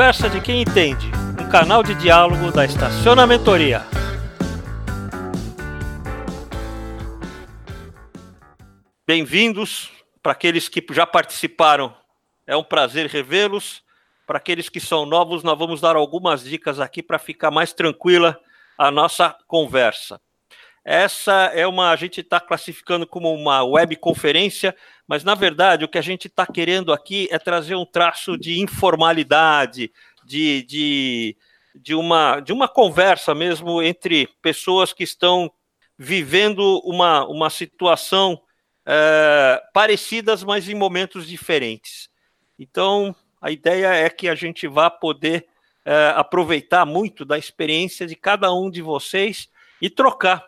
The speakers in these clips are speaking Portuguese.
Conversa de quem entende, um canal de diálogo da Estacionamentoria. Bem-vindos para aqueles que já participaram. É um prazer revê-los. Para aqueles que são novos, nós vamos dar algumas dicas aqui para ficar mais tranquila a nossa conversa. Essa é uma, a gente está classificando como uma webconferência, mas na verdade o que a gente está querendo aqui é trazer um traço de informalidade, de, de, de, uma, de uma conversa mesmo entre pessoas que estão vivendo uma, uma situação é, parecidas, mas em momentos diferentes. Então, a ideia é que a gente vá poder é, aproveitar muito da experiência de cada um de vocês e trocar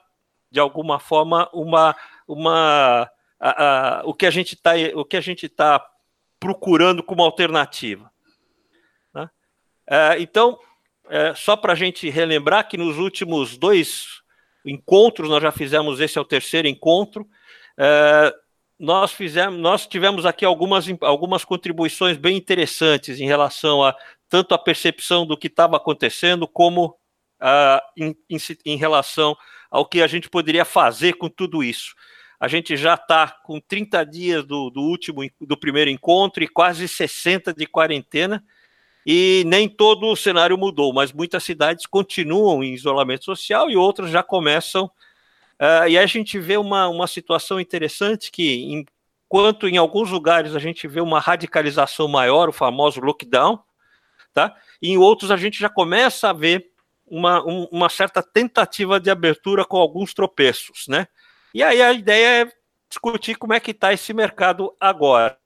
de alguma forma uma, uma a, a, o que a gente está o que a gente está procurando como alternativa. Né? É, então, é, só para a gente relembrar que nos últimos dois encontros nós já fizemos esse é o terceiro encontro. É, nós fizemos, nós tivemos aqui algumas, algumas contribuições bem interessantes em relação a tanto a percepção do que estava acontecendo como em, em, em, relação ao que a gente poderia fazer com tudo isso. A gente já está com 30 dias do, do último, do primeiro encontro e quase 60 de quarentena, e nem todo o cenário mudou, mas muitas cidades continuam em isolamento social e outras já começam. Uh, e a gente vê uma, uma situação interessante que, enquanto em alguns lugares a gente vê uma radicalização maior, o famoso lockdown, tá? E em outros a gente já começa a ver uma, um, uma certa tentativa de abertura com alguns tropeços, né? E aí a ideia é discutir como é que está esse mercado agora,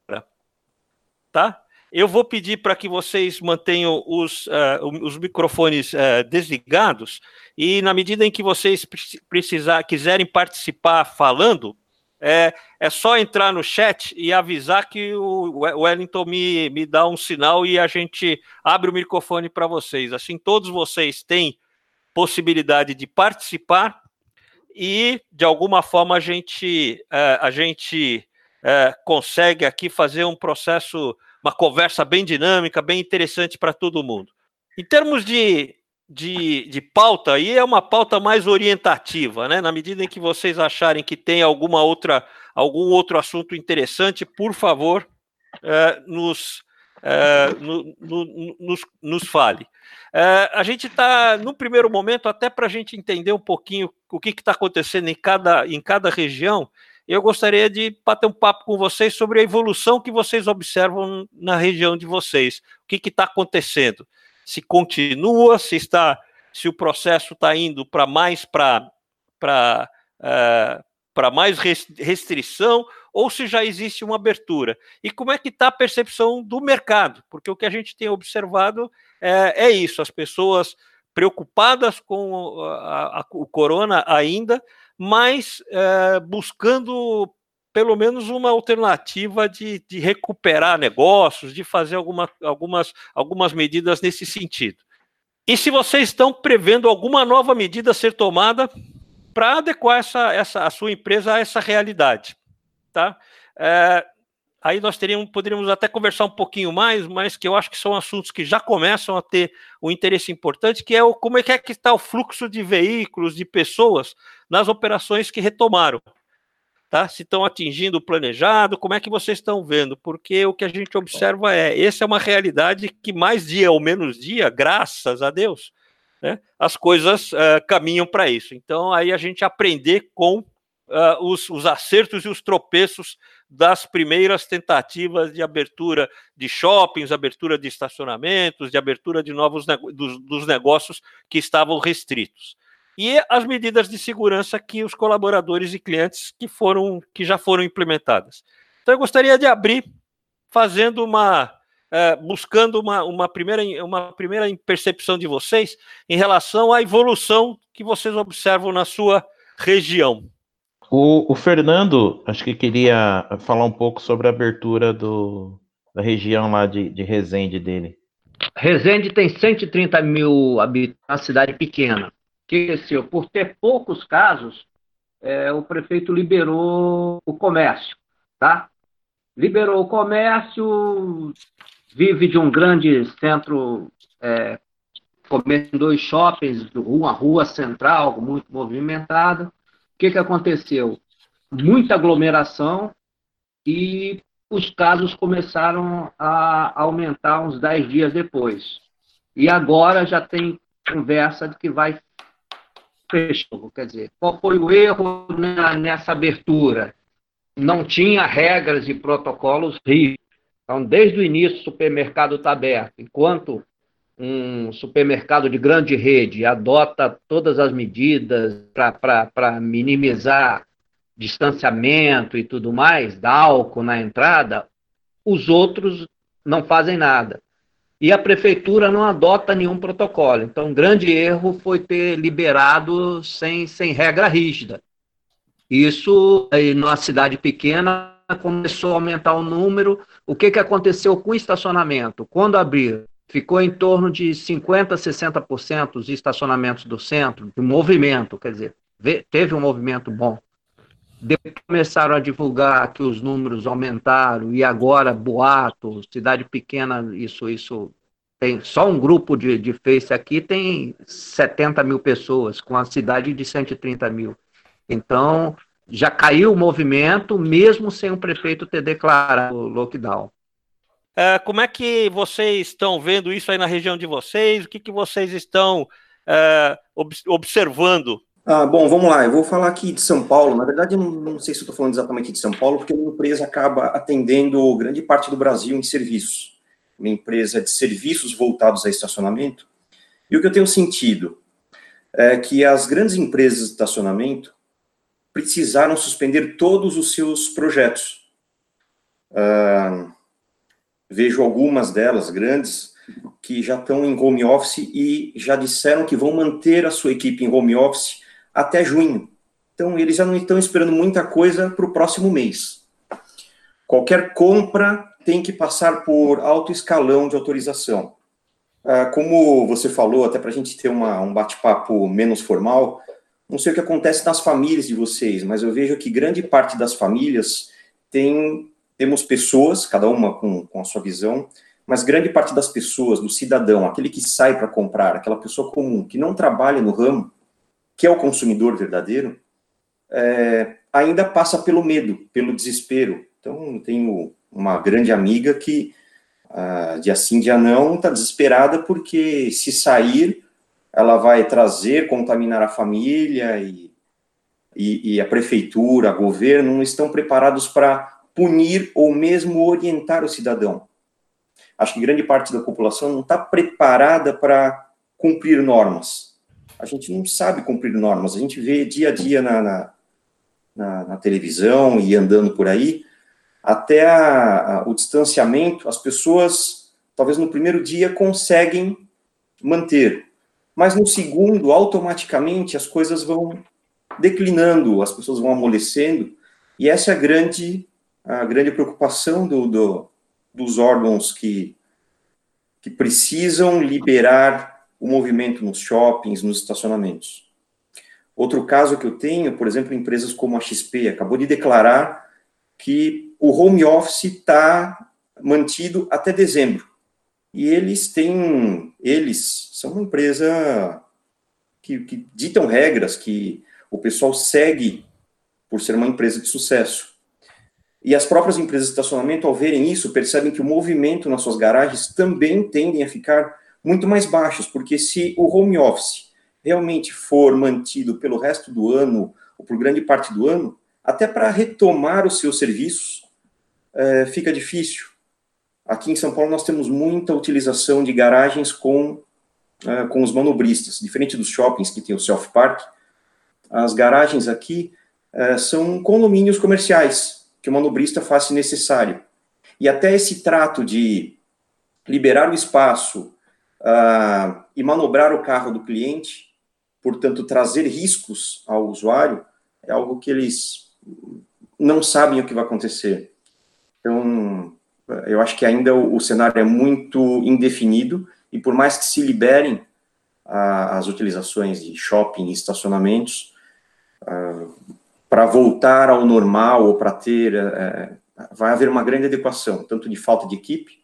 tá? Eu vou pedir para que vocês mantenham os, uh, os microfones uh, desligados e na medida em que vocês precisar, quiserem participar falando, é, é só entrar no chat e avisar que o Wellington me, me dá um sinal e a gente abre o microfone para vocês. Assim, todos vocês têm possibilidade de participar e, de alguma forma, a gente, é, a gente é, consegue aqui fazer um processo, uma conversa bem dinâmica, bem interessante para todo mundo. Em termos de de, de pauta aí é uma pauta mais orientativa, né? Na medida em que vocês acharem que tem alguma outra, algum outro assunto interessante, por favor, é, nos, é, no, no, nos, nos fale. É, a gente está, no primeiro momento, até para a gente entender um pouquinho o que está acontecendo em cada, em cada região, eu gostaria de bater um papo com vocês sobre a evolução que vocês observam na região de vocês. O que está acontecendo? se continua, se está, se o processo está indo para mais para para uh, para mais restrição ou se já existe uma abertura. E como é que está a percepção do mercado? Porque o que a gente tem observado é, é isso, as pessoas preocupadas com a, a, o corona ainda, mas é, buscando pelo menos uma alternativa de, de recuperar negócios, de fazer alguma, algumas, algumas medidas nesse sentido. E se vocês estão prevendo alguma nova medida ser tomada para adequar essa, essa, a sua empresa a essa realidade, tá? É, aí nós teríamos, poderíamos até conversar um pouquinho mais, mas que eu acho que são assuntos que já começam a ter um interesse importante, que é o, como é que é que está o fluxo de veículos, de pessoas nas operações que retomaram tá? Se estão atingindo o planejado, como é que vocês estão vendo? Porque o que a gente observa é, essa é uma realidade que mais dia ou menos dia, graças a Deus, né, as coisas uh, caminham para isso. Então, aí a gente aprender com uh, os, os acertos e os tropeços das primeiras tentativas de abertura de shoppings, abertura de estacionamentos, de abertura de novos dos, dos negócios que estavam restritos e as medidas de segurança que os colaboradores e clientes que foram que já foram implementadas. Então eu gostaria de abrir fazendo uma é, buscando uma, uma, primeira, uma primeira percepção de vocês em relação à evolução que vocês observam na sua região. O, o Fernando, acho que queria falar um pouco sobre a abertura do, da região lá de, de Resende dele. Resende tem 130 mil habitantes, uma cidade pequena que assim, por ter poucos casos, é, o prefeito liberou o comércio, tá? Liberou o comércio, vive de um grande centro é, em dois shoppings, uma rua central muito movimentada. O que, que aconteceu? Muita aglomeração e os casos começaram a aumentar uns 10 dias depois. E agora já tem conversa de que vai fechar. Quer dizer, qual foi o erro nessa abertura? Não tinha regras e protocolos rígidos. Então, desde o início, o supermercado está aberto. Enquanto um supermercado de grande rede adota todas as medidas para minimizar distanciamento e tudo mais, dá álcool na entrada, os outros não fazem nada. E a prefeitura não adota nenhum protocolo. Então, um grande erro foi ter liberado sem, sem regra rígida. Isso, aí, numa cidade pequena, começou a aumentar o número. O que, que aconteceu com o estacionamento? Quando abriu, ficou em torno de 50%, 60% dos estacionamentos do centro, de movimento, quer dizer, teve um movimento bom. Depois começaram a divulgar que os números aumentaram e agora boato, cidade pequena, isso, isso tem só um grupo de, de Face aqui tem 70 mil pessoas, com a cidade de 130 mil. Então, já caiu o movimento, mesmo sem o prefeito ter declarado lockdown. É, como é que vocês estão vendo isso aí na região de vocês? O que, que vocês estão é, observando ah, bom, vamos lá. Eu vou falar aqui de São Paulo. Na verdade, não, não sei se estou falando exatamente de São Paulo, porque a minha empresa acaba atendendo grande parte do Brasil em serviços. Uma empresa de serviços voltados a estacionamento. E o que eu tenho sentido é que as grandes empresas de estacionamento precisaram suspender todos os seus projetos. Ah, vejo algumas delas grandes que já estão em home office e já disseram que vão manter a sua equipe em home office até junho. Então, eles já não estão esperando muita coisa para o próximo mês. Qualquer compra tem que passar por alto escalão de autorização. Ah, como você falou, até para a gente ter uma, um bate-papo menos formal, não sei o que acontece nas famílias de vocês, mas eu vejo que grande parte das famílias tem, temos pessoas, cada uma com, com a sua visão, mas grande parte das pessoas, do cidadão, aquele que sai para comprar, aquela pessoa comum, que não trabalha no ramo, que é o consumidor verdadeiro, é, ainda passa pelo medo, pelo desespero. Então, tenho uma grande amiga que, ah, dia sim, dia não, está desesperada porque se sair, ela vai trazer, contaminar a família e, e, e a prefeitura, o governo, não estão preparados para punir ou mesmo orientar o cidadão. Acho que grande parte da população não está preparada para cumprir normas. A gente não sabe cumprir normas, a gente vê dia a dia na, na, na, na televisão e andando por aí, até a, a, o distanciamento, as pessoas, talvez no primeiro dia, conseguem manter, mas no segundo, automaticamente, as coisas vão declinando, as pessoas vão amolecendo, e essa é a grande, a grande preocupação do, do dos órgãos que, que precisam liberar o movimento nos shoppings, nos estacionamentos. Outro caso que eu tenho, por exemplo, empresas como a XP, acabou de declarar que o home office está mantido até dezembro. E eles têm, eles são uma empresa que, que ditam regras, que o pessoal segue por ser uma empresa de sucesso. E as próprias empresas de estacionamento, ao verem isso, percebem que o movimento nas suas garagens também tendem a ficar muito mais baixos, porque se o home office realmente for mantido pelo resto do ano, ou por grande parte do ano, até para retomar os seus serviços, é, fica difícil. Aqui em São Paulo nós temos muita utilização de garagens com, é, com os manobristas, diferente dos shoppings que tem o self-park, as garagens aqui é, são condomínios comerciais, que o manobrista se necessário. E até esse trato de liberar o espaço, uh, e manobrar o carro do cliente, portanto, trazer riscos ao usuário, é algo que eles não sabem o que vai acontecer. Então, eu acho que ainda o, o cenário é muito indefinido, e por mais que se liberem uh, as utilizações de shopping e estacionamentos, uh, para voltar ao normal ou para ter, uh, vai haver uma grande adequação, tanto de falta de equipe,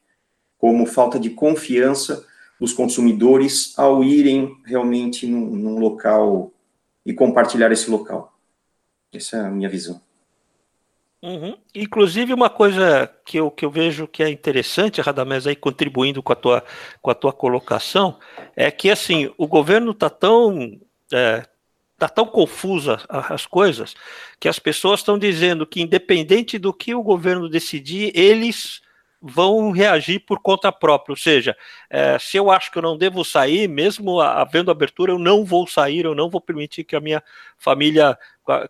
como falta de confiança dos consumidores ao irem realmente num, num local e compartilhar esse local. Essa é a minha visão. Uhum. Inclusive, uma coisa que eu, que eu vejo que é interessante, Radamés, aí contribuindo com a tua, com a tua colocação, é que assim, o governo está tão. É, tá tão confusa as coisas que as pessoas estão dizendo que, independente do que o governo decidir, eles vão reagir por conta própria. Ou seja, é, se eu acho que eu não devo sair, mesmo havendo abertura, eu não vou sair, eu não vou permitir que a minha família,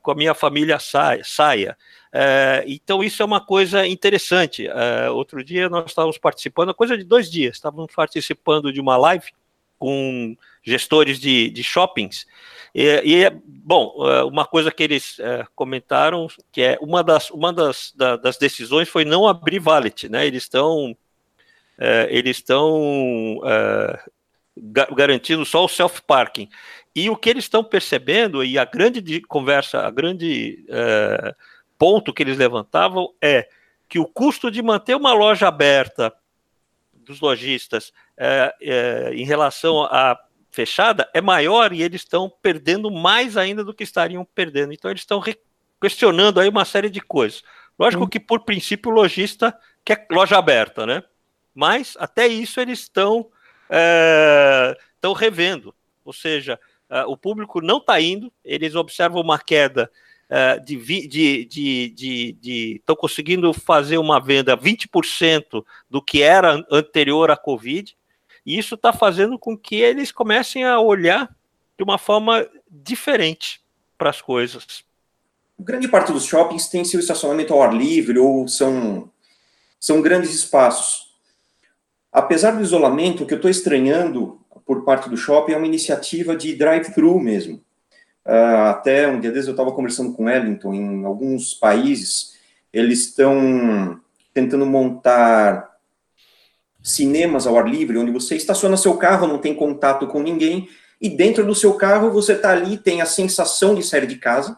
com a minha família saia. saia. É, então, isso é uma coisa interessante. É, outro dia nós estávamos participando, coisa de dois dias, estávamos participando de uma live com gestores de, de shoppings. E, e, bom, é, uma coisa que eles é, comentaram que é uma das, uma das, da, das decisões foi não abrir valet, né? Eles estão é, eles estão é, garantindo só o self parking. E o que eles estão percebendo e a grande conversa, a grande ponto que eles levantavam é que o custo de manter uma loja aberta dos lojistas em relação à fechada é maior e eles estão perdendo mais ainda do que estariam perdendo. Então eles estão questionando aí uma série de coisas. Lógico que por princípio o lojista quer loja aberta, né? Mas até isso eles estão estão é, revendo. Ou seja, é, o público não está indo, eles observam uma queda uh, de de de de estão conseguindo fazer uma venda 20% do que era anterior à Covid, e isso está fazendo com que eles comecem a olhar de uma forma diferente para as coisas. Grande parte dos shoppings tem seu estacionamento ao ar livre ou são, são grandes espaços. Apesar do isolamento, o que eu estou estranhando por parte do shopping é uma iniciativa de drive-thru mesmo. Uh, até um dia desses eu estava conversando com Wellington, em alguns países, eles estão tentando montar cinemas ao ar livre, onde você estaciona seu carro, não tem contato com ninguém, e dentro do seu carro você está ali, tem a sensação de sair de casa,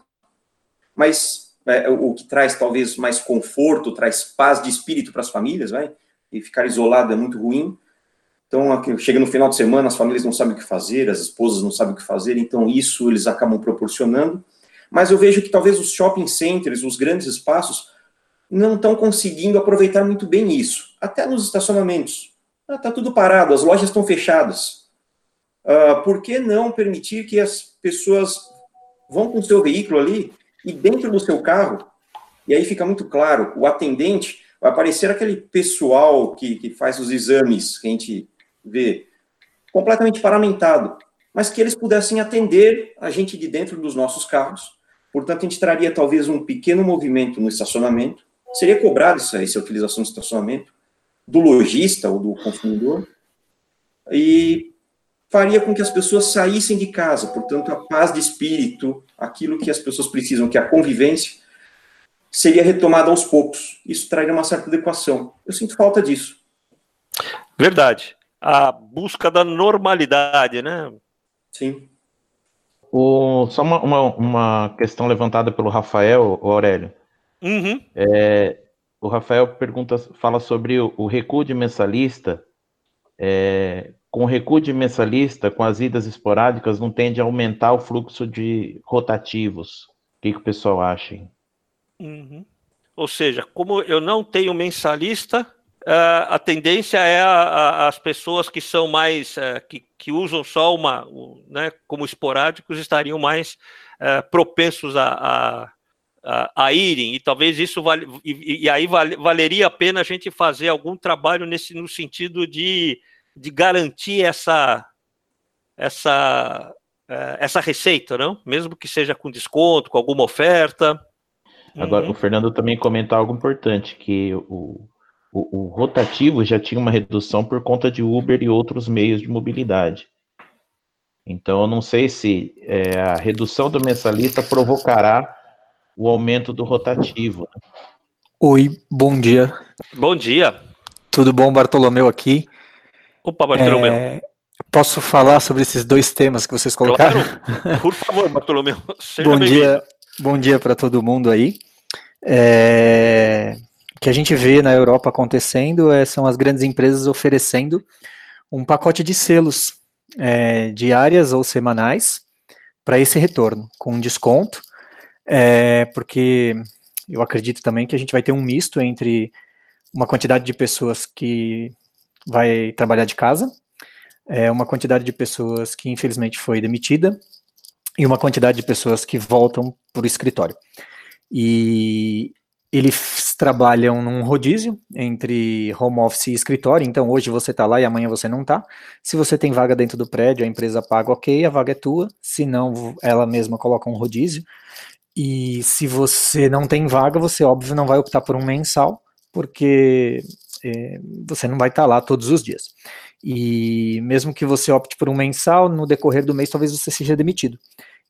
mas é, o que traz talvez mais conforto, traz paz de espírito para as famílias, vai? E ficar isolado é muito ruim. Então, chega no final de semana, as famílias não sabem o que fazer, as esposas não sabem o que fazer, então isso eles acabam proporcionando. Mas eu vejo que talvez os shopping centers, os grandes espaços, não estão conseguindo aproveitar muito bem isso. Até nos estacionamentos. Está ah, tudo parado, as lojas estão fechadas. Uh, por que não permitir que as pessoas vão com o seu veículo ali e dentro do seu carro, e aí fica muito claro, o atendente vai aparecer aquele pessoal que, que faz os exames que a gente ver completamente paramentado, mas que eles pudessem atender a gente de dentro dos nossos carros. Portanto, a gente traria talvez um pequeno movimento no estacionamento, seria cobrado essa, essa utilização do estacionamento do lojista ou do consumidor, e faria com que as pessoas saíssem de casa, portanto, a paz de espírito, aquilo que as pessoas precisam, que é a convivência, seria retomada aos poucos. Isso traria uma certa adequação. Eu sinto falta disso. Verdade a busca da normalidade, né? Sim. O, só uma, uma, uma questão levantada pelo Rafael, Aurélio. Uhum. É, o Rafael pergunta, fala sobre o, recuo de mensalista. É, com o recuo de mensalista, com as idas esporádicas, não tende a aumentar o fluxo de rotativos. O que, que o pessoal acha? Uhum. Ou seja, como eu não tenho mensalista, uh, a tendência é a, a, as pessoas que são mais uh, que, que, usam só uma, né, como esporádicos estariam mais uh, propensos a, a, a, irem e talvez isso vale, e, e aí vale, valeria a pena a gente fazer algum trabalho nesse no sentido de, de garantir essa essa essa receita, não? Mesmo que seja com desconto, com alguma oferta. Agora, uhum. o Fernando também comentou algo importante, que o, o, o, rotativo já tinha uma redução por conta de Uber e outros meios de mobilidade. Então, eu não sei se é, a redução do mensalista provocará o aumento do rotativo. Oi, bom dia. Bom dia. Tudo bom, Bartolomeu aqui? Opa, Bartolomeu. É, posso falar sobre esses dois temas que vocês colocaram? Claro. Por favor, Bartolomeu. bom dia, bom dia para todo mundo aí. É, que a gente vê na Europa acontecendo é, são as grandes empresas oferecendo um pacote de selos é, diárias ou semanais para esse retorno, com desconto, é, porque eu acredito também que a gente vai ter um misto entre uma quantidade de pessoas que vai trabalhar de casa, é, uma quantidade de pessoas que infelizmente foi demitida e uma quantidade de pessoas que voltam para o escritório. E eles trabalham num rodízio entre home office e escritório, então hoje você está lá e amanhã você não está. Se você tem vaga dentro do prédio, a empresa paga ok, a vaga é tua, se não, ela mesma coloca um rodízio. E se você não tem vaga, você óbvio não vai optar por um mensal, porque é, você não vai estar tá lá todos os dias. E mesmo que você opte por um mensal, no decorrer do mês talvez você seja demitido.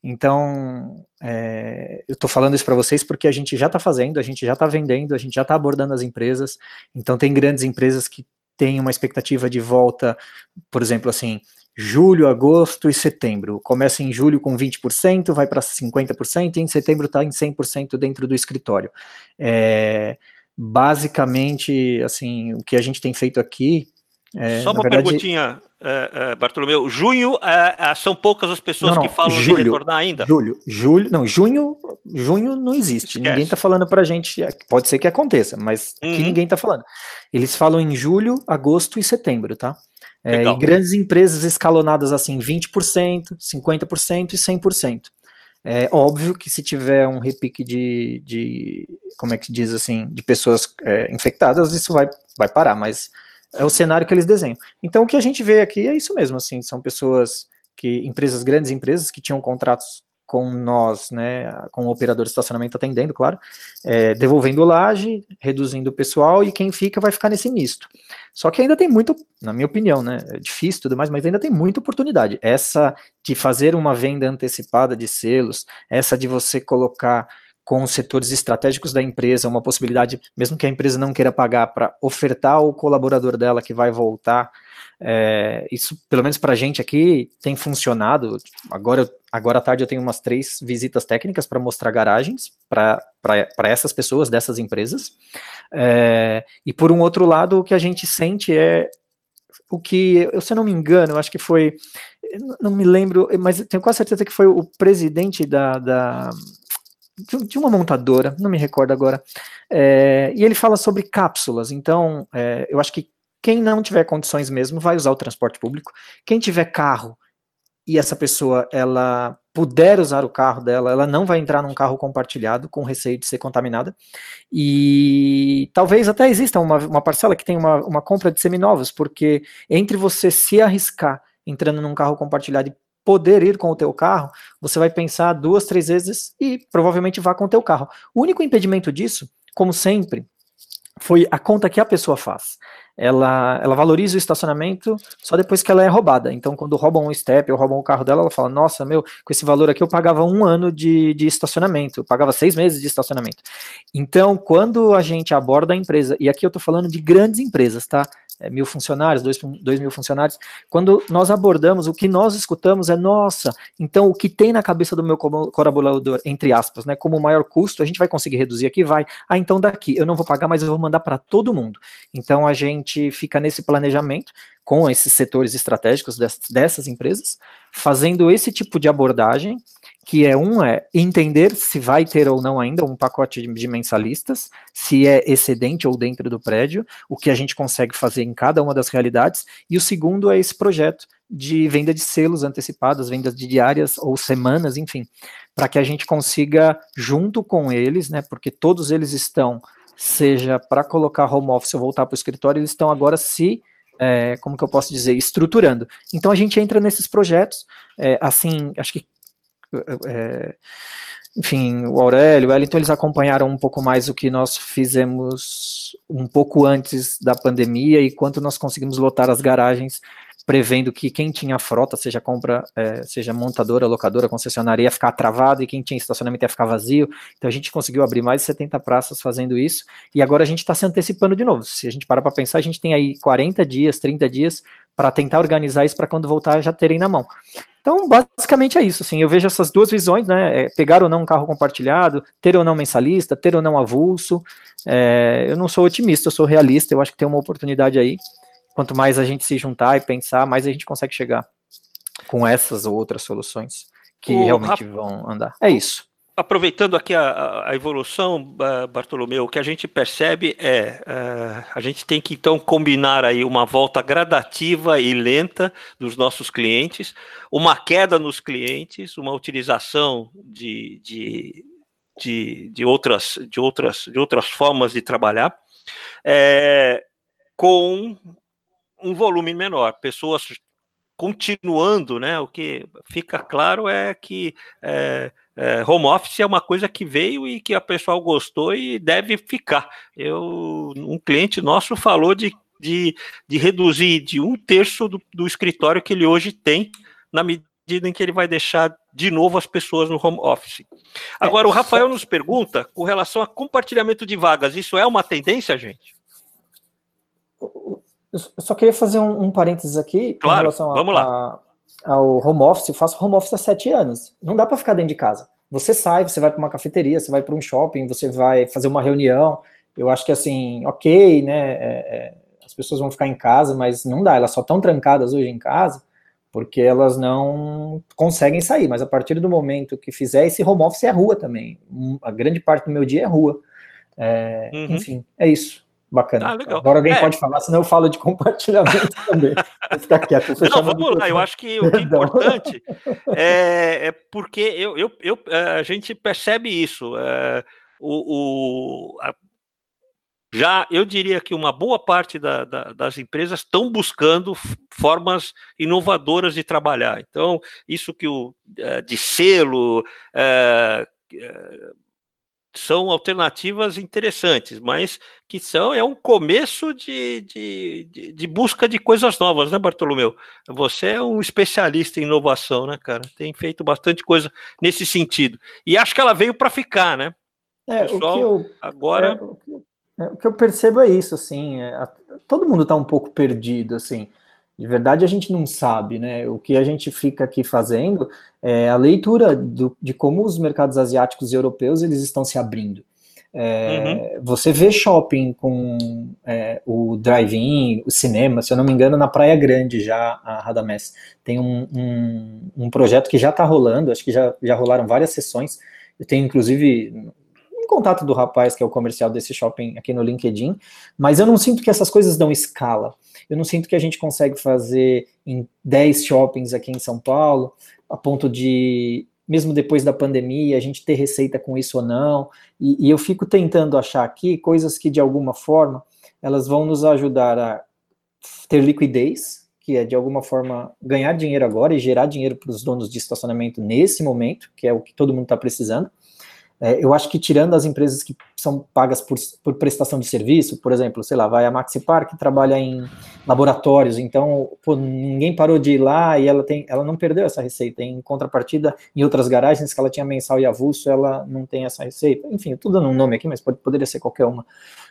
Então, é, eu estou falando isso para vocês porque a gente já está fazendo, a gente já está vendendo, a gente já está abordando as empresas. Então, tem grandes empresas que têm uma expectativa de volta, por exemplo, assim, julho, agosto e setembro. Começa em julho com 20%, vai para 50%, e em setembro está em 100% dentro do escritório. É, basicamente, assim, o que a gente tem feito aqui. É, Só uma verdade, perguntinha, é, é, Bartolomeu. Junho é, é, são poucas as pessoas não, não, que falam julho, de retornar ainda? Julho, julho, não, junho, junho não existe. Esquece. Ninguém está falando para a gente. Pode ser que aconteça, mas uhum. que ninguém está falando. Eles falam em julho, agosto e setembro, tá? É, e grandes empresas escalonadas assim, 20%, 50% e 100%. É óbvio que se tiver um repique de, de como é que diz assim, de pessoas é, infectadas, isso vai, vai parar, mas é o cenário que eles desenham. Então o que a gente vê aqui é isso mesmo, assim, são pessoas que, empresas, grandes empresas que tinham contratos com nós, né, com o operador de estacionamento atendendo, claro, é, devolvendo laje, reduzindo o pessoal e quem fica vai ficar nesse misto. Só que ainda tem muito, na minha opinião, né, é difícil tudo mais, mas ainda tem muita oportunidade. Essa de fazer uma venda antecipada de selos, essa de você colocar com os setores estratégicos da empresa uma possibilidade, mesmo que a empresa não queira pagar, para ofertar ao colaborador dela que vai voltar é, isso, pelo menos para a gente aqui, tem funcionado. Agora, agora à tarde eu tenho umas três visitas técnicas para mostrar garagens para essas pessoas dessas empresas. É, e por um outro lado, o que a gente sente é o que, eu, se eu não me engano, eu acho que foi, não me lembro, mas tenho quase certeza que foi o presidente da, da de uma montadora, não me recordo agora, é, e ele fala sobre cápsulas, então é, eu acho que quem não tiver condições mesmo vai usar o transporte público. Quem tiver carro e essa pessoa ela puder usar o carro dela, ela não vai entrar num carro compartilhado com receio de ser contaminada. E talvez até exista uma, uma parcela que tem uma, uma compra de seminovos, porque entre você se arriscar entrando num carro compartilhado e poder ir com o teu carro, você vai pensar duas, três vezes e provavelmente vá com o teu carro. O único impedimento disso, como sempre, foi a conta que a pessoa faz ela, ela valoriza o estacionamento só depois que ela é roubada. Então, quando roubam um step ou roubam o carro dela, ela fala: Nossa, meu, com esse valor aqui eu pagava um ano de, de estacionamento, eu pagava seis meses de estacionamento. Então, quando a gente aborda a empresa, e aqui eu estou falando de grandes empresas, tá? É, mil funcionários, dois, dois mil funcionários, quando nós abordamos, o que nós escutamos é, nossa, então o que tem na cabeça do meu colaborador, entre aspas, né, como maior custo, a gente vai conseguir reduzir aqui? Vai. Ah, então daqui, eu não vou pagar, mas eu vou mandar para todo mundo. Então a gente fica nesse planejamento com esses setores estratégicos dessas, dessas empresas, fazendo esse tipo de abordagem que é um é entender se vai ter ou não ainda um pacote de mensalistas, se é excedente ou dentro do prédio, o que a gente consegue fazer em cada uma das realidades, e o segundo é esse projeto de venda de selos antecipados, vendas de diárias ou semanas, enfim, para que a gente consiga junto com eles, né, porque todos eles estão, seja para colocar home office ou voltar para o escritório, eles estão agora se é, como que eu posso dizer, estruturando. Então a gente entra nesses projetos, é, assim, acho que é, enfim, o Aurélio, o Wellington, eles acompanharam um pouco mais o que nós fizemos um pouco antes da pandemia e quanto nós conseguimos lotar as garagens, prevendo que quem tinha frota, seja compra, é, seja montadora, locadora, concessionária, ia ficar travado e quem tinha estacionamento ia ficar vazio. Então a gente conseguiu abrir mais de 70 praças fazendo isso e agora a gente está se antecipando de novo. Se a gente parar para pensar, a gente tem aí 40 dias, 30 dias para tentar organizar isso para quando voltar já terem na mão. Então, basicamente é isso. Assim, eu vejo essas duas visões, né? É pegar ou não um carro compartilhado, ter ou não mensalista, ter ou não avulso. É, eu não sou otimista, eu sou realista. Eu acho que tem uma oportunidade aí quanto mais a gente se juntar e pensar, mais a gente consegue chegar com essas ou outras soluções que o realmente vão andar. É isso. Aproveitando aqui a, a, evolução, Bartolomeu, o que a gente percebe é uh, a gente tem que então combinar aí uma volta gradativa e lenta dos nossos clientes, uma queda nos clientes, uma utilização de, de, de, de outras, de, outras, de outras formas de trabalhar, é, com um volume menor, pessoas continuando, né? O que fica claro é que é, é, home office é uma coisa que veio e que a pessoal gostou e deve ficar. Eu, um cliente nosso falou de, de, de reduzir de um terço do, do escritório que ele hoje tem, na medida em que ele vai deixar de novo as pessoas no home office. Agora, o Rafael nos pergunta com relação a compartilhamento de vagas, isso é uma tendência, gente? Eu só queria fazer um, um parênteses aqui claro, em relação a, vamos lá. A, ao home office. Eu faço home office há sete anos. Não dá para ficar dentro de casa. Você sai, você vai para uma cafeteria, você vai para um shopping, você vai fazer uma reunião. Eu acho que assim, ok, né? É, é, as pessoas vão ficar em casa, mas não dá. Elas só estão trancadas hoje em casa porque elas não conseguem sair. Mas a partir do momento que fizer esse home office é rua também. A grande parte do meu dia é rua. É, uhum. Enfim, é isso. Bacana. Ah, Agora alguém é. pode falar, senão eu falo de compartilhamento também. Vou ficar quieto. Não, vamos lá. Eu acho que o que é importante é, é, porque eu, eu, eu, é, a gente percebe isso. É, o, o a, já eu diria que uma boa parte da, da, das empresas estão buscando formas inovadoras de trabalhar. Então, isso que o é, de selo é, são alternativas interessantes, mas que são é um começo de, de, de, de, busca de coisas novas, né, Bartolomeu? Você é um especialista em inovação, né, cara? Tem feito bastante coisa nesse sentido. E acho que ela veio para ficar, né? É, Pessoal, o que eu, agora. É, o, que, é, o, que, eu percebo é isso, assim. É, todo mundo está um pouco perdido, assim. De verdade, a gente não sabe, né? O que a gente fica aqui fazendo é a leitura do, de como os mercados asiáticos e europeus eles estão se abrindo. É, uhum. Você vê shopping com é, o drive-in, o cinema, se eu não me engano, na Praia Grande já, a Radamés. Tem um, um, um projeto que já está rolando, acho que já, já rolaram várias sessões. Eu tenho, inclusive, contato do rapaz que é o comercial desse shopping aqui no LinkedIn, mas eu não sinto que essas coisas dão escala. Eu não sinto que a gente consegue fazer em 10 shoppings aqui em São Paulo, a ponto de, mesmo depois da pandemia, a gente ter receita com isso ou não. E, e eu fico tentando achar aqui coisas que, de alguma forma, elas vão nos ajudar a ter liquidez, que é de alguma forma ganhar dinheiro agora e gerar dinheiro para os donos de estacionamento nesse momento, que é o que todo mundo está precisando. É, eu acho que tirando as empresas que são pagas por, por, prestação de serviço, por exemplo, sei lá, vai a Maxi Park trabalha em laboratórios, então pô, ninguém parou de ir lá e ela tem, ela não perdeu essa receita. Em contrapartida, em outras garagens que ela tinha mensal e avulso, ela não tem essa receita. Enfim, tudo dando um nome aqui, mas pode, poderia ser qualquer uma.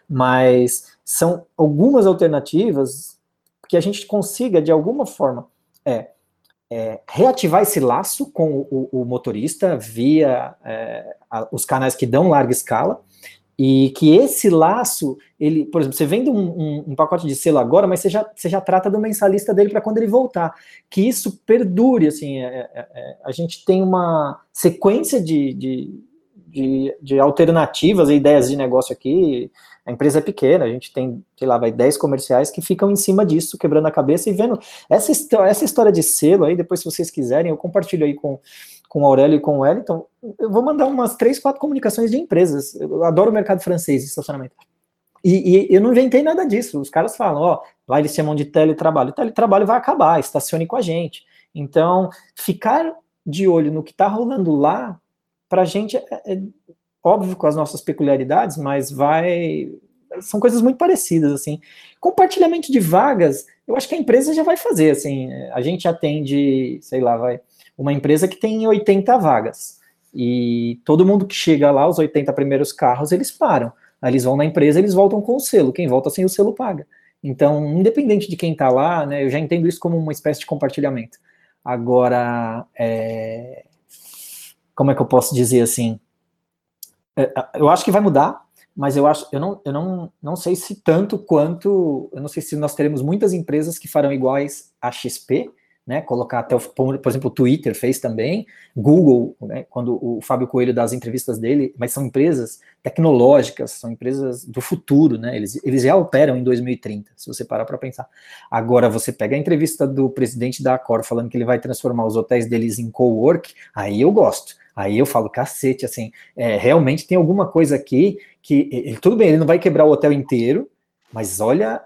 Mas são algumas alternativas que a gente consiga de alguma forma é é, reativar esse laço com o, o motorista via é, a, os canais que dão larga escala e que esse laço, ele, por exemplo, você vende um, um, um pacote de selo agora, mas você já, você já trata do mensalista dele para quando ele voltar, que isso perdure, assim, é, é, é, a gente tem uma sequência de, de, de, de alternativas e ideias de negócio aqui, a empresa é pequena, a gente tem, sei lá, vai 10 comerciais que ficam em cima disso, quebrando a cabeça e vendo. Essa, essa história de selo aí, depois, se vocês quiserem, eu compartilho aí com, com o Aurélio e com o Wellington. Eu vou mandar umas três, quatro comunicações de empresas. Eu adoro o mercado francês de estacionamento. E, e, eu não inventei nada disso. Os caras falam, ó, lá eles chamam de teletrabalho. O teletrabalho vai acabar, estacione com a gente. Então, ficar de olho no que está rolando lá, para a gente é, é, óbvio com as nossas peculiaridades, mas vai são coisas muito parecidas assim. Compartilhamento de vagas, eu acho que a empresa já vai fazer assim. A gente atende, sei lá, vai uma empresa que tem 80 vagas. E todo mundo que chega lá, os 80 primeiros carros, eles param. Aí eles vão na empresa, eles voltam com o selo. Quem volta sem o selo paga. Então, independente de quem está lá, né, eu já entendo isso como uma espécie de compartilhamento. Agora, é... como é que eu posso dizer assim? É, eu acho que vai mudar, mas eu acho, eu não, eu não, não sei se tanto quanto, eu não sei se nós teremos muitas empresas que farão iguais a XP, né, colocar até, o, por exemplo, o Twitter fez também, Google, né, quando o Fábio Coelho dá as entrevistas dele, mas são empresas tecnológicas, são empresas do futuro, né, eles, eles já operam em 2030, se você parar para pensar. Agora, você pega a entrevista do presidente da Accor falando que ele vai transformar os hotéis deles em co-work, aí eu gosto, aí eu falo, cacete, assim, é, realmente tem alguma coisa aqui que, ele, tudo bem, ele não vai quebrar o hotel inteiro, mas olha,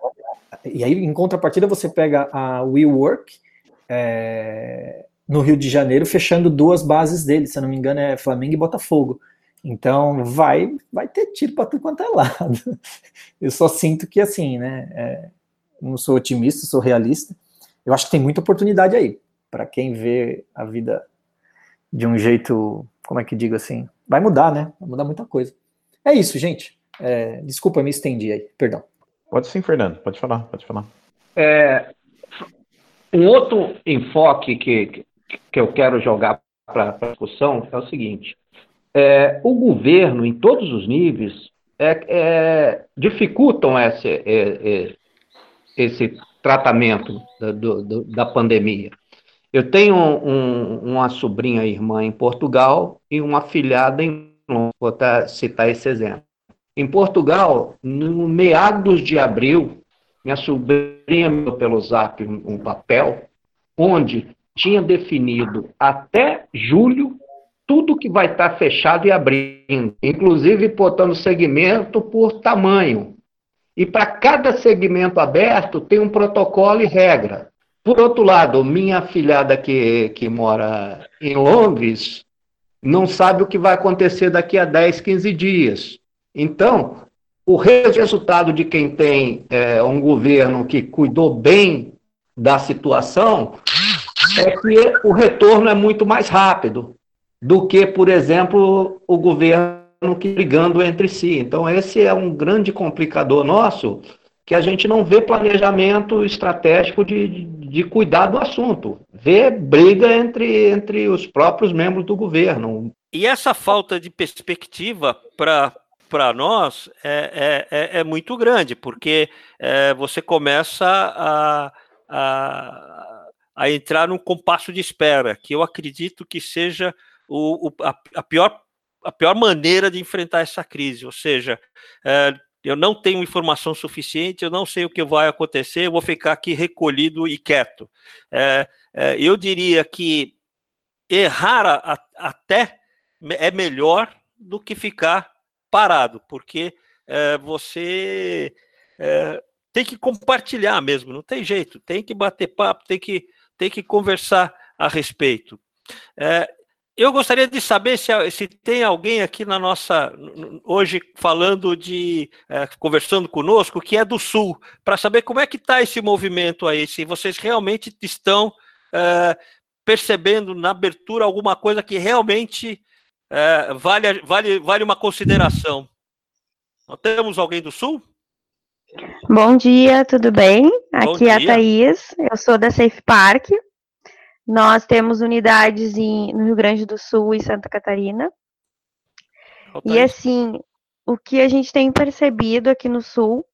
e aí em contrapartida você pega a WeWork, é, no Rio de Janeiro, fechando duas bases dele, se eu não me engano, é Flamengo e Botafogo. Então vai, vai ter tiro para tudo quanto é lado. Eu só sinto que assim, né? É, não sou otimista, sou realista. Eu acho que tem muita oportunidade aí para quem vê a vida de um jeito, como é que digo assim, vai mudar, né? Vai mudar muita coisa. É isso, gente. É, desculpa, me estendi aí, perdão. Pode sim, Fernando, pode falar, pode falar. É, um outro enfoque que, que eu quero jogar para a discussão é o seguinte: é, o governo, em todos os níveis, é, é, dificultam esse, é, é, esse tratamento da, do, da pandemia. Eu tenho um, uma sobrinha irmã em Portugal e uma filhada em Londres, vou citar esse exemplo. Em Portugal, no meados de abril, minha sobrinha me deu pelo zap um, papel onde tinha definido até julho tudo que vai estar fechado e abrindo, inclusive botando segmento por tamanho. E para cada segmento aberto tem um protocolo e regra. Por outro lado, minha filhada que, que mora em Londres não sabe o que vai acontecer daqui a 10, 15 dias. Então, o resultado de quem tem é, um governo que cuidou bem da situação é que o retorno é muito mais rápido do que, por exemplo, o governo que brigando entre si. Então, esse é um grande complicador nosso, que a gente não vê planejamento estratégico de, de, de cuidar do assunto. Vê briga entre, entre os próprios membros do governo. E essa falta de perspectiva para para nós é, é, é, é, muito grande, porque é, você começa a, a, a, entrar num compasso de espera, que eu acredito que seja o, o a, a, pior, a pior maneira de enfrentar essa crise, ou seja, é, eu não tenho informação suficiente, eu não sei o que vai acontecer, eu vou ficar aqui recolhido e quieto. É, eu diria que errar até é melhor do que ficar parado, porque é, você é, tem que compartilhar mesmo, não tem jeito, tem que bater papo, tem que, tem que conversar a respeito. É, eu gostaria de saber se, se tem alguém aqui na nossa, hoje falando de, é, conversando conosco, que é do Sul, para saber como é que está esse movimento aí, se vocês realmente estão é, percebendo na abertura alguma coisa que realmente é, vale, vale, vale uma consideração. Nós temos alguém do Sul? Bom dia, tudo bem? Bom Aqui dia. é a Thaís, eu sou da Safe Park. Nós temos unidades em, no Rio Grande do Sul e Santa Catarina. e assim, o que a gente tem percebido aqui no Sul,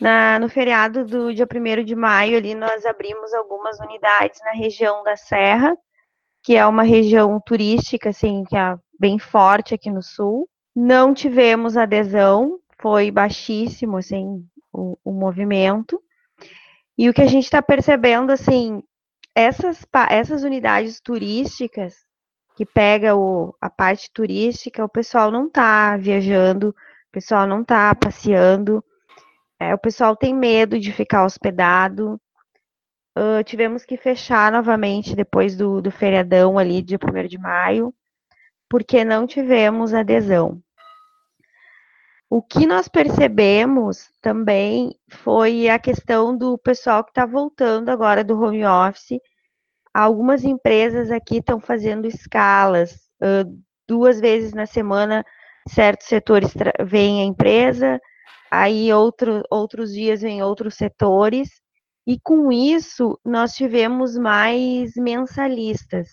na, no feriado do dia 1 de maio, ali nós abrimos algumas unidades na região da Serra, que é uma região turística, assim, que é bem forte aqui no sul. Não tivemos adesão, foi baixíssimo, assim, o, o movimento. E o que a gente está percebendo, assim, essas, essas unidades turísticas, que pega o, a parte turística, o pessoal não está viajando, o pessoal não está passeando, é, o pessoal tem medo de ficar hospedado, Uh, tivemos que fechar novamente depois do, do feriadão ali, dia 1 de maio, porque não tivemos adesão. O que nós percebemos também foi a questão do pessoal que está voltando agora do home office. Algumas empresas aqui estão fazendo escalas, uh, duas vezes na semana, certos setores vêm a empresa, aí outro, outros dias vêm outros setores, e com isso, nós tivemos mais mensalistas,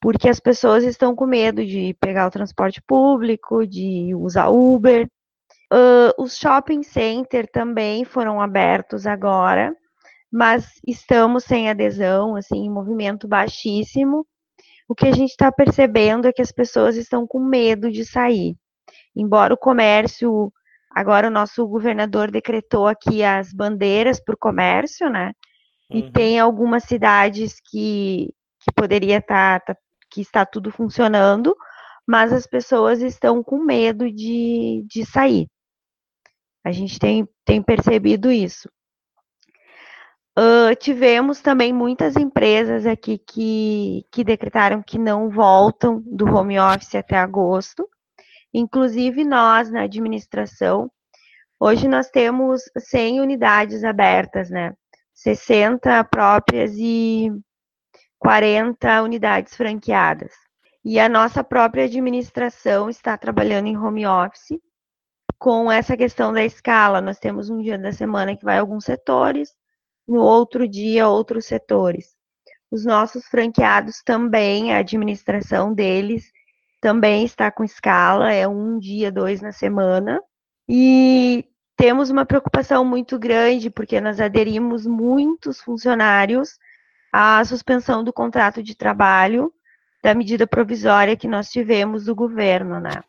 porque as pessoas estão com medo de pegar o transporte público, de usar Uber. Uh, os shopping center também foram abertos agora, mas estamos sem adesão, assim, movimento baixíssimo. O que a gente está percebendo é que as pessoas estão com medo de sair. Embora o comércio, agora o nosso governador decretou aqui as bandeiras para o comércio, né? E uhum. tem algumas cidades que, que poderia estar, tá, tá, que está tudo funcionando, mas as pessoas estão com medo de, de sair. A gente tem, tem percebido isso. Uh, tivemos também muitas empresas aqui que, que decretaram que não voltam do home office até agosto, inclusive nós na administração. Hoje nós temos 100 unidades abertas, né? 60 próprias e 40 unidades franqueadas. E a nossa própria administração está trabalhando em home office com essa questão da escala. Nós temos um dia da semana que vai alguns setores, no outro dia outros setores. Os nossos franqueados também, a administração deles também está com escala, é um dia, dois na semana. E temos uma preocupação muito grande, porque nós aderimos muitos funcionários à suspensão do contrato de trabalho da medida provisória que nós tivemos do governo, né?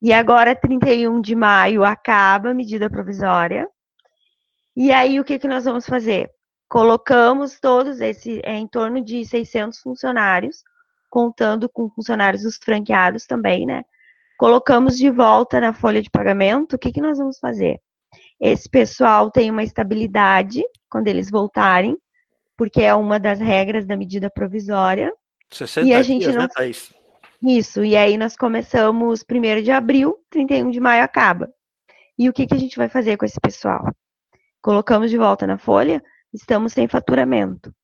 E agora, 31 de maio, acaba a medida provisória. E aí, o que, que nós vamos fazer? Colocamos todos esse, é, em torno de 600 funcionários, contando com funcionários dos franqueados também, né? Colocamos de volta na folha de pagamento. O que, que nós vamos fazer? Esse pessoal tem uma estabilidade quando eles voltarem, porque é uma das regras da medida provisória. 60 e a gente dias, não... né, Thaís? Isso, e aí nós começamos 1 de abril, 31 de maio acaba. E o que, que a gente vai fazer com esse pessoal? Colocamos de volta na folha, estamos sem faturamento.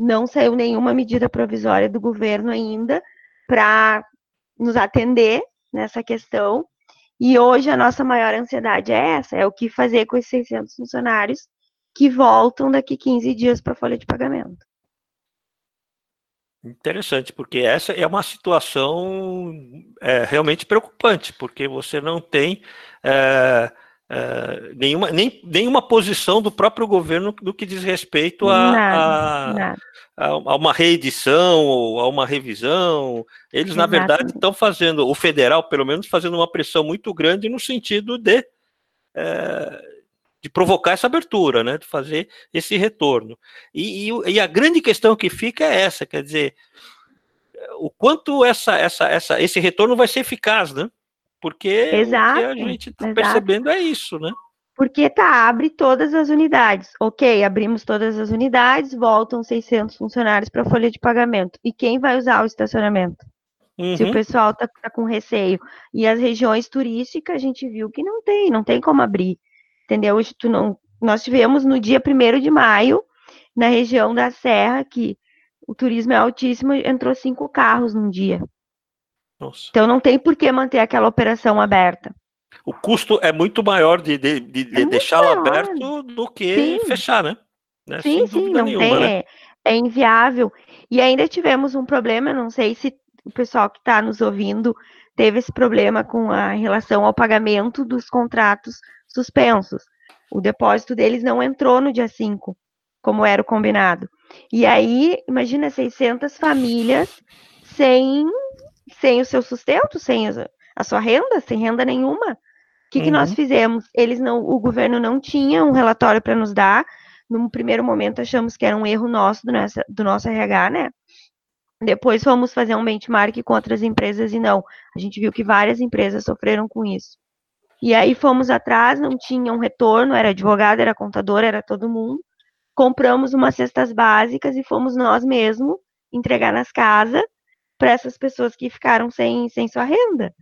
Não saiu nenhuma medida provisória do governo ainda para nos atender nessa questão. E hoje a nossa maior ansiedade é essa, é o que fazer com esses 600 funcionários que voltam daqui 15 dias para a folha de pagamento. Interessante, porque essa é uma situação é, realmente preocupante, porque você não tem é, é, nenhuma, nem, nenhuma posição do próprio governo do que diz respeito a, nada, a, a, a uma reedição ou a uma revisão. Eles, Exatamente. na verdade, estão fazendo, o federal, pelo menos, fazendo uma pressão muito grande no sentido de é, de provocar essa abertura, né, de fazer esse retorno. E, e, e, a grande questão que fica é essa, quer dizer, o quanto essa, essa, essa, esse retorno vai ser eficaz, né? Porque exato, o que a gente está percebendo é isso, né? Porque tá, abre todas as unidades. Ok, abrimos todas as unidades, voltam 600 funcionários para a folha de pagamento. E quem vai usar o estacionamento? Uhum. Se o uhum. pessoal tá, tá com receio. E as regiões turísticas, a gente viu que não tem, não tem como abrir entendeu? Tu não, nós tivemos no dia 1 de maio, na região da Serra, que o turismo é altíssimo, entrou cinco carros num dia. Nossa. Então não tem por que manter aquela operação aberta. O custo é muito maior de, de, de, é deixá-lo aberto do que sim. fechar, né? né? Sim, sim, não nenhuma, tem, né? é, é inviável. E ainda tivemos um problema, não sei se o pessoal que está nos ouvindo teve esse problema com a relação ao pagamento dos contratos suspensos. O depósito deles não entrou no dia 5, como era o combinado. E aí, imagina 600 famílias sem, sem o seu sustento, sem a sua renda, sem renda nenhuma. O que, uhum. que nós uhum. fizemos? Eles não, o governo não tinha um relatório para nos dar. Num primeiro momento achamos que era um erro nosso do nosso, do nosso RH, né? Depois fomos fazer um benchmark com outras empresas e não. A gente viu que várias empresas sofreram com isso. E aí fomos atrás, não tinha um retorno, era advogado, era contador, era todo mundo. Compramos umas cestas básicas e fomos nós mesmos entregar nas casas para essas pessoas que ficaram sem, sem sua renda.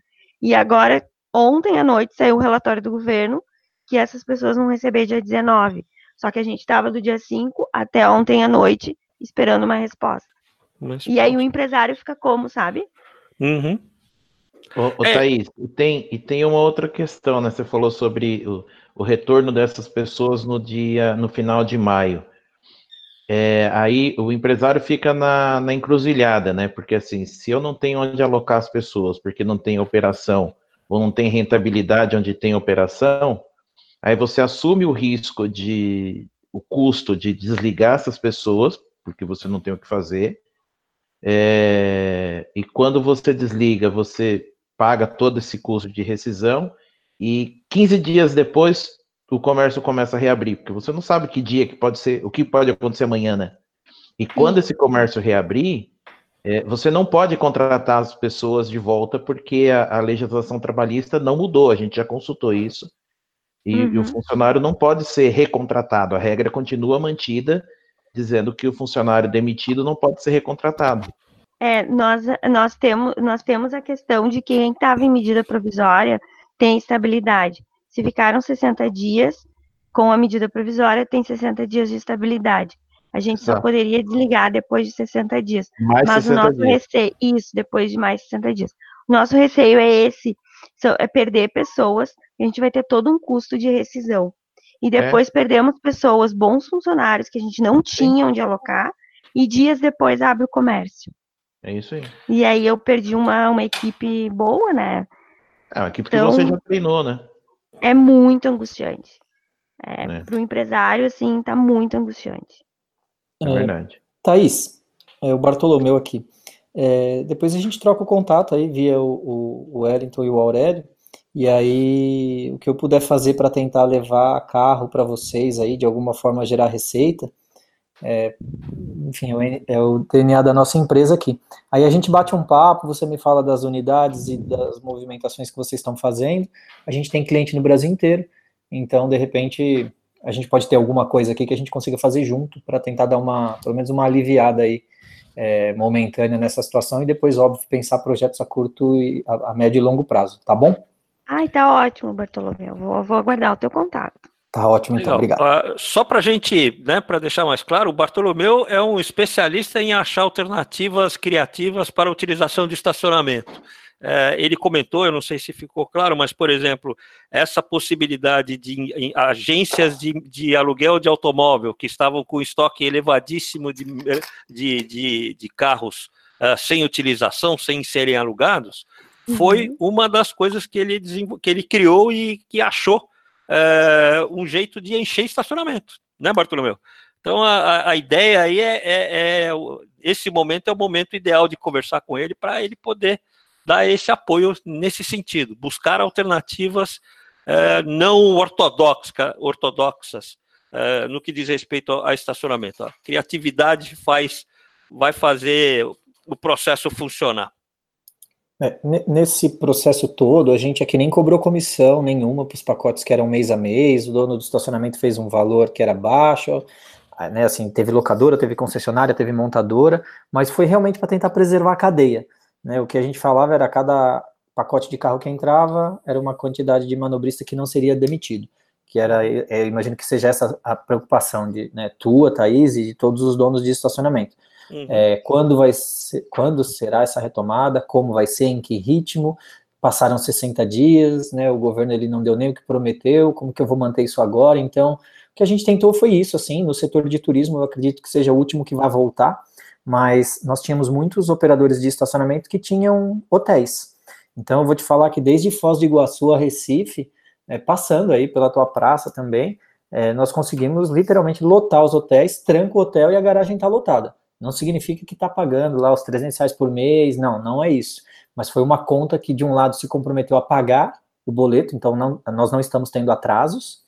E agora, ontem à noite, saiu o relatório do governo que essas pessoas vão receber dia 19. Só que a gente estava do dia 5 até ontem à noite esperando uma resposta. Mas, e aí o empresário fica como, sabe? Uhum. Ô, ô é. Thaís, e tem, e tem uma outra questão, né? Você falou sobre o, o retorno dessas pessoas no dia, no final de maio. É, aí o empresário fica na, na encruzilhada, né? Porque assim, se eu não tenho onde alocar as pessoas, porque não tem operação ou não tem rentabilidade onde tem operação, aí você assume o risco de o custo de desligar essas pessoas, porque você não tem o que fazer. É, e quando você desliga, você paga todo esse custo de rescisão e 15 dias depois o comércio começa a reabrir, porque você não sabe que dia que pode ser, o que pode acontecer amanhã, né? E quando esse comércio reabrir, é, você não pode contratar as pessoas de volta porque a, a, legislação trabalhista não mudou, a gente já consultou isso. E, uhum. e, o funcionário não pode ser recontratado, a regra continua mantida, dizendo que o funcionário demitido não pode ser recontratado. É, nós, nós, temos, nós temos a questão de que quem estava em medida provisória tem estabilidade. Se ficaram 60 dias com a medida provisória, tem 60 dias de estabilidade. A gente só poderia desligar depois de 60 dias. Mais Mas 60 o nosso dias. receio, isso, depois de mais 60 dias. O nosso receio é esse, é perder pessoas, a gente vai ter todo um custo de rescisão. E depois é. perdemos pessoas, bons funcionários que a gente não tinha onde alocar, e dias depois abre o comércio. É isso aí. E aí eu perdi uma, uma equipe boa, né? É uma equipe então, que você já treinou, né? É muito angustiante. É, é. Para o empresário, assim, tá muito angustiante. É, é verdade. Thaís, é o Bartolomeu aqui. É, depois a gente troca o contato aí via o, o Wellington e o Aurélio. E aí, o que eu puder fazer para tentar levar carro para vocês aí, de alguma forma gerar receita, é, enfim, é, é o DNA da nossa empresa aqui. Aí a gente bate um papo, você me fala das unidades e das movimentações que vocês estão fazendo. A gente tem cliente no Brasil inteiro, então, de repente, a gente pode ter alguma coisa aqui que a gente consiga fazer junto para tentar dar uma, pelo menos uma aliviada aí é, momentânea nessa situação e depois, óbvio, pensar projetos a curto e a, a médio e longo prazo, tá bom? Ai, tá ótimo, Bartolomeu. Vou, vou aguardar o teu contato. Tá ótimo, então, Legal. obrigado. Uh, só para a gente, né, para deixar mais claro, o Bartolomeu é um especialista em achar alternativas criativas para a utilização de estacionamento. É, ele comentou, eu não sei se ficou claro, mas, por exemplo, essa possibilidade de agências de, de aluguel de automóvel que estavam com estoque elevadíssimo de, de, de, de carros uh, sem utilização, sem serem alugados, foi uhum. uma das coisas que ele, que ele criou e que achou uh, um jeito de encher estacionamento, né, Bartolomeu? Então a, a ideia aí é, é, é, esse momento é o momento ideal de conversar com ele para ele poder dar esse apoio nesse sentido, buscar alternativas é, não ortodoxa, ortodoxas é, no que diz respeito a estacionamento. A criatividade faz, vai fazer o processo funcionar. É, nesse processo todo, a gente aqui nem cobrou comissão nenhuma para os pacotes que eram mês a mês, o dono do estacionamento fez um valor que era baixo, né, assim, teve locadora, teve concessionária, teve montadora, mas foi realmente para tentar preservar a cadeia. Né? O que a gente falava era cada pacote de carro que entrava era uma quantidade de manobrista que não seria demitido. Que era, é, imagino que seja essa a preocupação de né, tua, Thaís e de todos os donos de estacionamento. Uhum. É, quando vai ser, quando será essa retomada? Como vai ser? Em que ritmo? Passaram 60 dias, né? O governo ele não deu nem o que prometeu. Como que eu vou manter isso agora? Então, o que a gente tentou foi isso, assim. No setor de turismo, eu acredito que seja o último que vai voltar mas nós tínhamos muitos operadores de estacionamento que tinham hotéis. Então, eu vou te falar que desde Foz do Iguaçu a Recife, é, passando aí pela tua praça também, é, nós conseguimos literalmente lotar os hotéis, tranca o hotel e a garagem está lotada. Não significa que está pagando lá os 300 reais por mês, não, não é isso. Mas foi uma conta que, de um lado, se comprometeu a pagar o boleto, então não, nós não estamos tendo atrasos,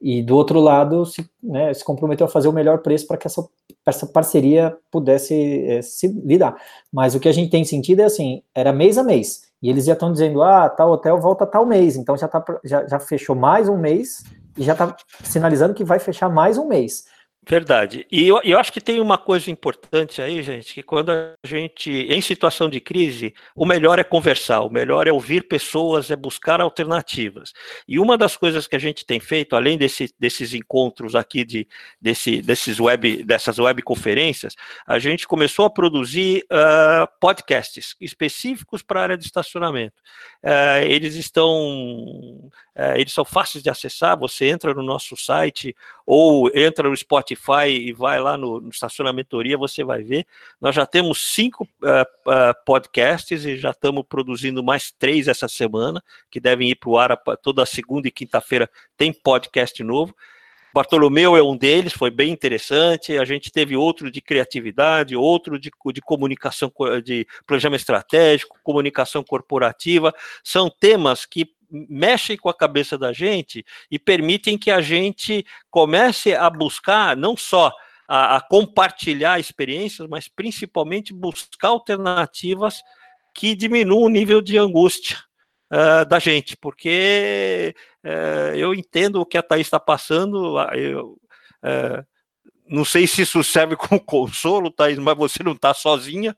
e do outro lado se, né, se comprometeu a fazer o melhor preço para que essa, essa parceria pudesse é, se lidar. Mas o que a gente tem sentido é assim, era mês a mês, e eles já estão dizendo, ah, tal hotel volta tal mês, então já, tá, já, já fechou mais um mês, e já está sinalizando que vai fechar mais um mês. Verdade. E eu, eu, acho que tem uma coisa importante aí, gente, que quando a gente, em situação de crise, o melhor é conversar, o melhor é ouvir pessoas, é buscar alternativas. E uma das coisas que a gente tem feito, além desse, desses encontros aqui, de, desse, desses web, dessas webconferências, a gente começou a produzir uh, podcasts específicos para a área de estacionamento. Uh, eles estão, uh, eles são fáceis de acessar, você entra no nosso site ou entra no Spotify Spotify e vai lá no, no Estacionamentoria, você vai ver. Nós já temos cinco uh, uh, podcasts e já estamos produzindo mais três essa semana, que devem ir para o ar toda segunda e quinta-feira. Tem podcast novo. Bartolomeu é um deles, foi bem interessante. A gente teve outro de criatividade, outro de, de comunicação, de planejamento estratégico, comunicação corporativa. São temas que mexem com a cabeça da gente e permitem que a gente comece a buscar não só a, a compartilhar experiências, mas principalmente buscar alternativas que diminuam o nível de angústia uh, da gente, porque uh, eu entendo o que a Thaís está passando, eu, uh, não sei se isso serve como consolo, Thaís, mas você não está sozinha,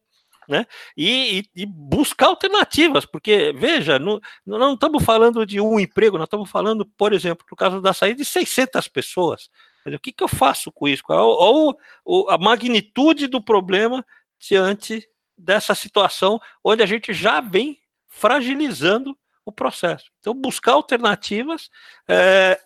né? E, e, e, buscar alternativas, porque, veja, não, não estamos falando de um emprego, nós estamos falando, por exemplo, no caso da saída de 600 pessoas. O que, que eu faço com isso? Ou, ou a magnitude do problema diante dessa situação onde a gente já vem fragilizando o processo. Então, buscar alternativas é,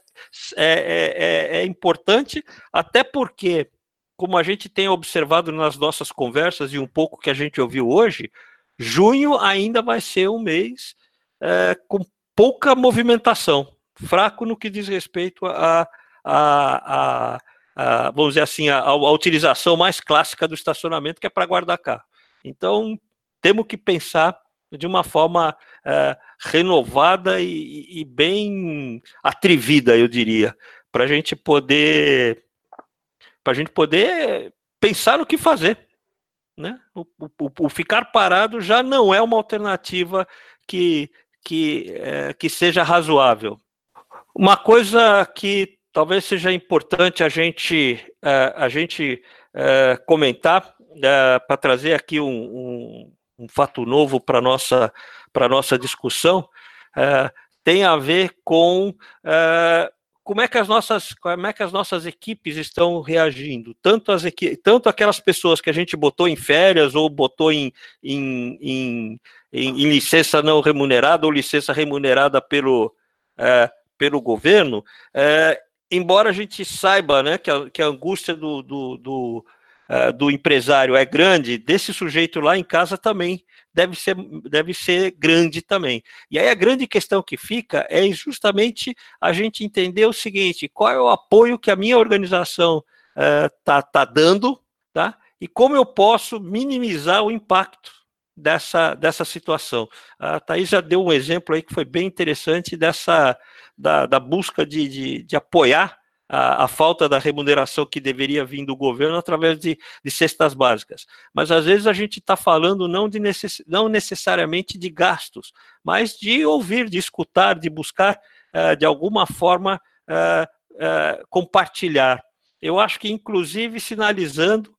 é, é, é importante, até porque como a gente tem observado nas nossas conversas e um pouco que a gente ouviu hoje, junho ainda vai ser um mês é, com pouca movimentação, fraco no que diz respeito a, a, a, a vamos dizer assim, a, utilização mais clássica do estacionamento, que é para guardar carro. Então, temos que pensar de uma forma é, renovada e, e bem atrevida, eu diria, para a gente poder para a gente poder pensar no que fazer. Né? O, o, o, ficar parado já não é uma alternativa que, que, é, que seja razoável. Uma coisa que talvez seja importante a gente, é, a gente é, comentar, é, para trazer aqui um, um, um fato novo para a nossa, nossa discussão, tem a ver com como é que as nossas, como é que as nossas equipes estão reagindo? Tanto, as equi tanto aquelas pessoas que a gente botou em férias ou botou em, em, em, em licença não remunerada ou licença remunerada pelo, é, pelo governo, é, embora a gente saiba né, que, a, que a angústia do, do, do, é, do empresário é grande, desse sujeito lá em casa também deve ser, deve ser grande também. E aí a grande questão que fica é justamente a gente entender o seguinte: qual é o apoio que a minha organização está uh, tá dando, tá? E como eu posso minimizar o impacto dessa, dessa situação. A Thais já deu um exemplo aí que foi bem interessante dessa da, da busca de, de, de apoiar a, a, falta da remuneração que deveria vir do governo através de, de cestas básicas. Mas às vezes a gente está falando não, de necess, não necessariamente de gastos, mas de ouvir, de escutar, de buscar uh, de alguma forma uh, uh, compartilhar. Eu acho que, inclusive, sinalizando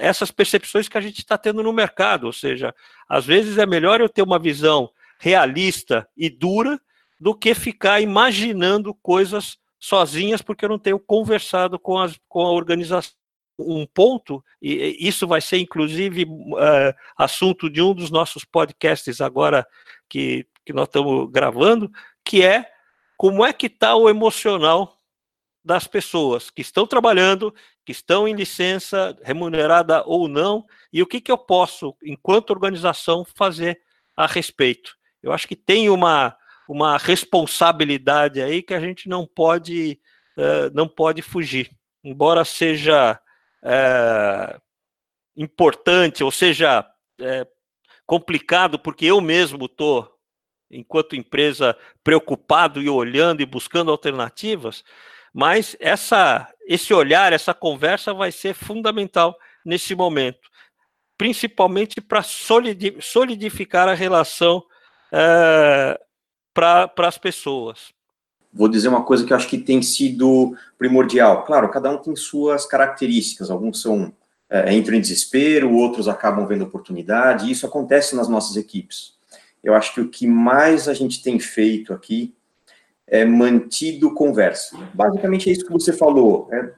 essas percepções que a gente está tendo no mercado, ou seja, às vezes é melhor eu ter uma visão realista e dura do que ficar imaginando coisas sozinhas, porque eu não tenho conversado com, as, com a organização. Um ponto, e isso vai ser inclusive uh, assunto de um dos nossos podcasts agora que, que nós estamos gravando, que é como é que está o emocional das pessoas que estão trabalhando, que estão em licença, remunerada ou não, e o que, que eu posso, enquanto organização, fazer a respeito. Eu acho que tem uma, uma responsabilidade aí que a gente não pode, uh, não pode fugir. Embora seja uh, importante, ou seja uh, complicado, porque eu mesmo estou, enquanto empresa, preocupado e olhando e buscando alternativas, mas essa, esse olhar, essa conversa vai ser fundamental nesse momento, principalmente para solidificar a relação para as pessoas. Vou dizer uma coisa que eu acho que tem sido primordial. Claro, cada um tem suas características. Alguns são é, entram em desespero, outros acabam vendo oportunidade. E isso acontece nas nossas equipes. Eu acho que o que mais a gente tem feito aqui é mantido conversa. Basicamente é isso que você falou. É